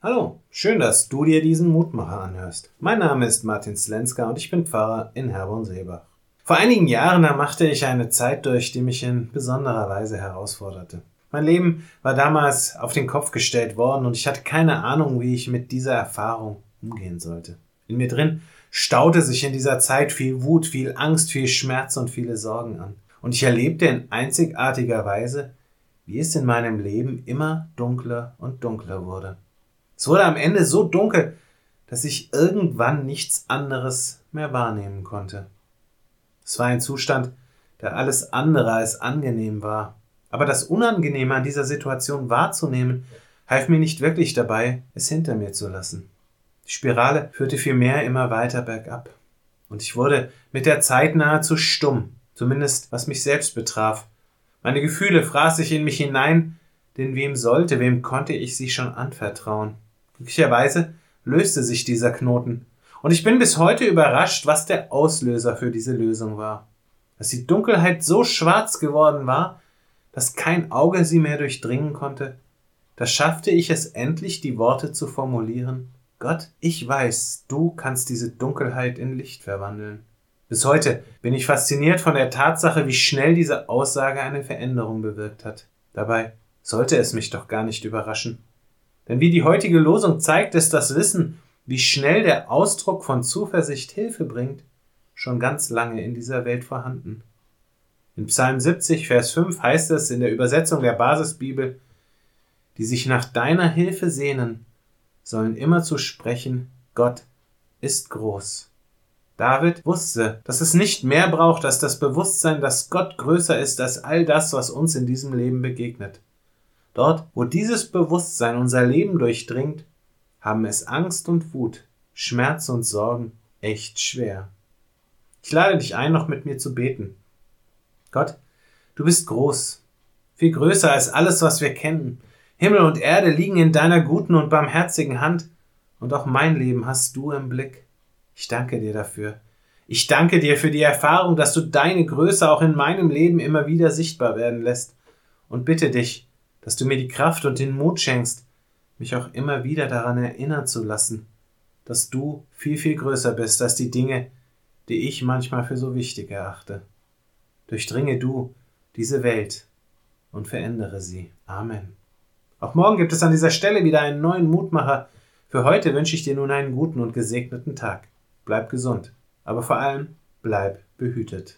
Hallo, schön, dass du dir diesen Mutmacher anhörst. Mein Name ist Martin Slenska und ich bin Pfarrer in Herborn-Seebach. Vor einigen Jahren machte ich eine Zeit durch, die mich in besonderer Weise herausforderte. Mein Leben war damals auf den Kopf gestellt worden und ich hatte keine Ahnung, wie ich mit dieser Erfahrung umgehen sollte. In mir drin staute sich in dieser Zeit viel Wut, viel Angst, viel Schmerz und viele Sorgen an. Und ich erlebte in einzigartiger Weise, wie es in meinem Leben immer dunkler und dunkler wurde. Es wurde am Ende so dunkel, dass ich irgendwann nichts anderes mehr wahrnehmen konnte. Es war ein Zustand, der alles andere als angenehm war. Aber das Unangenehme an dieser Situation wahrzunehmen, half mir nicht wirklich dabei, es hinter mir zu lassen. Die Spirale führte vielmehr immer weiter bergab. Und ich wurde mit der Zeit nahezu stumm, zumindest was mich selbst betraf. Meine Gefühle fraß ich in mich hinein, denn wem sollte, wem konnte ich sie schon anvertrauen? Glücklicherweise löste sich dieser Knoten. Und ich bin bis heute überrascht, was der Auslöser für diese Lösung war. Dass die Dunkelheit so schwarz geworden war, dass kein Auge sie mehr durchdringen konnte, da schaffte ich es endlich, die Worte zu formulieren. Gott, ich weiß, du kannst diese Dunkelheit in Licht verwandeln. Bis heute bin ich fasziniert von der Tatsache, wie schnell diese Aussage eine Veränderung bewirkt hat. Dabei sollte es mich doch gar nicht überraschen. Denn wie die heutige Losung zeigt, ist das Wissen, wie schnell der Ausdruck von Zuversicht Hilfe bringt, schon ganz lange in dieser Welt vorhanden. In Psalm 70, Vers 5 heißt es in der Übersetzung der Basisbibel, die sich nach deiner Hilfe sehnen, sollen immer zu sprechen, Gott ist groß. David wusste, dass es nicht mehr braucht als das Bewusstsein, dass Gott größer ist als all das, was uns in diesem Leben begegnet. Dort, wo dieses Bewusstsein unser Leben durchdringt, haben es Angst und Wut, Schmerz und Sorgen echt schwer. Ich lade dich ein, noch mit mir zu beten. Gott, du bist groß, viel größer als alles, was wir kennen. Himmel und Erde liegen in deiner guten und barmherzigen Hand, und auch mein Leben hast du im Blick. Ich danke dir dafür. Ich danke dir für die Erfahrung, dass du deine Größe auch in meinem Leben immer wieder sichtbar werden lässt, und bitte dich, dass du mir die Kraft und den Mut schenkst, mich auch immer wieder daran erinnern zu lassen, dass du viel, viel größer bist als die Dinge, die ich manchmal für so wichtig erachte. Durchdringe du diese Welt und verändere sie. Amen. Auch morgen gibt es an dieser Stelle wieder einen neuen Mutmacher. Für heute wünsche ich dir nun einen guten und gesegneten Tag. Bleib gesund, aber vor allem bleib behütet.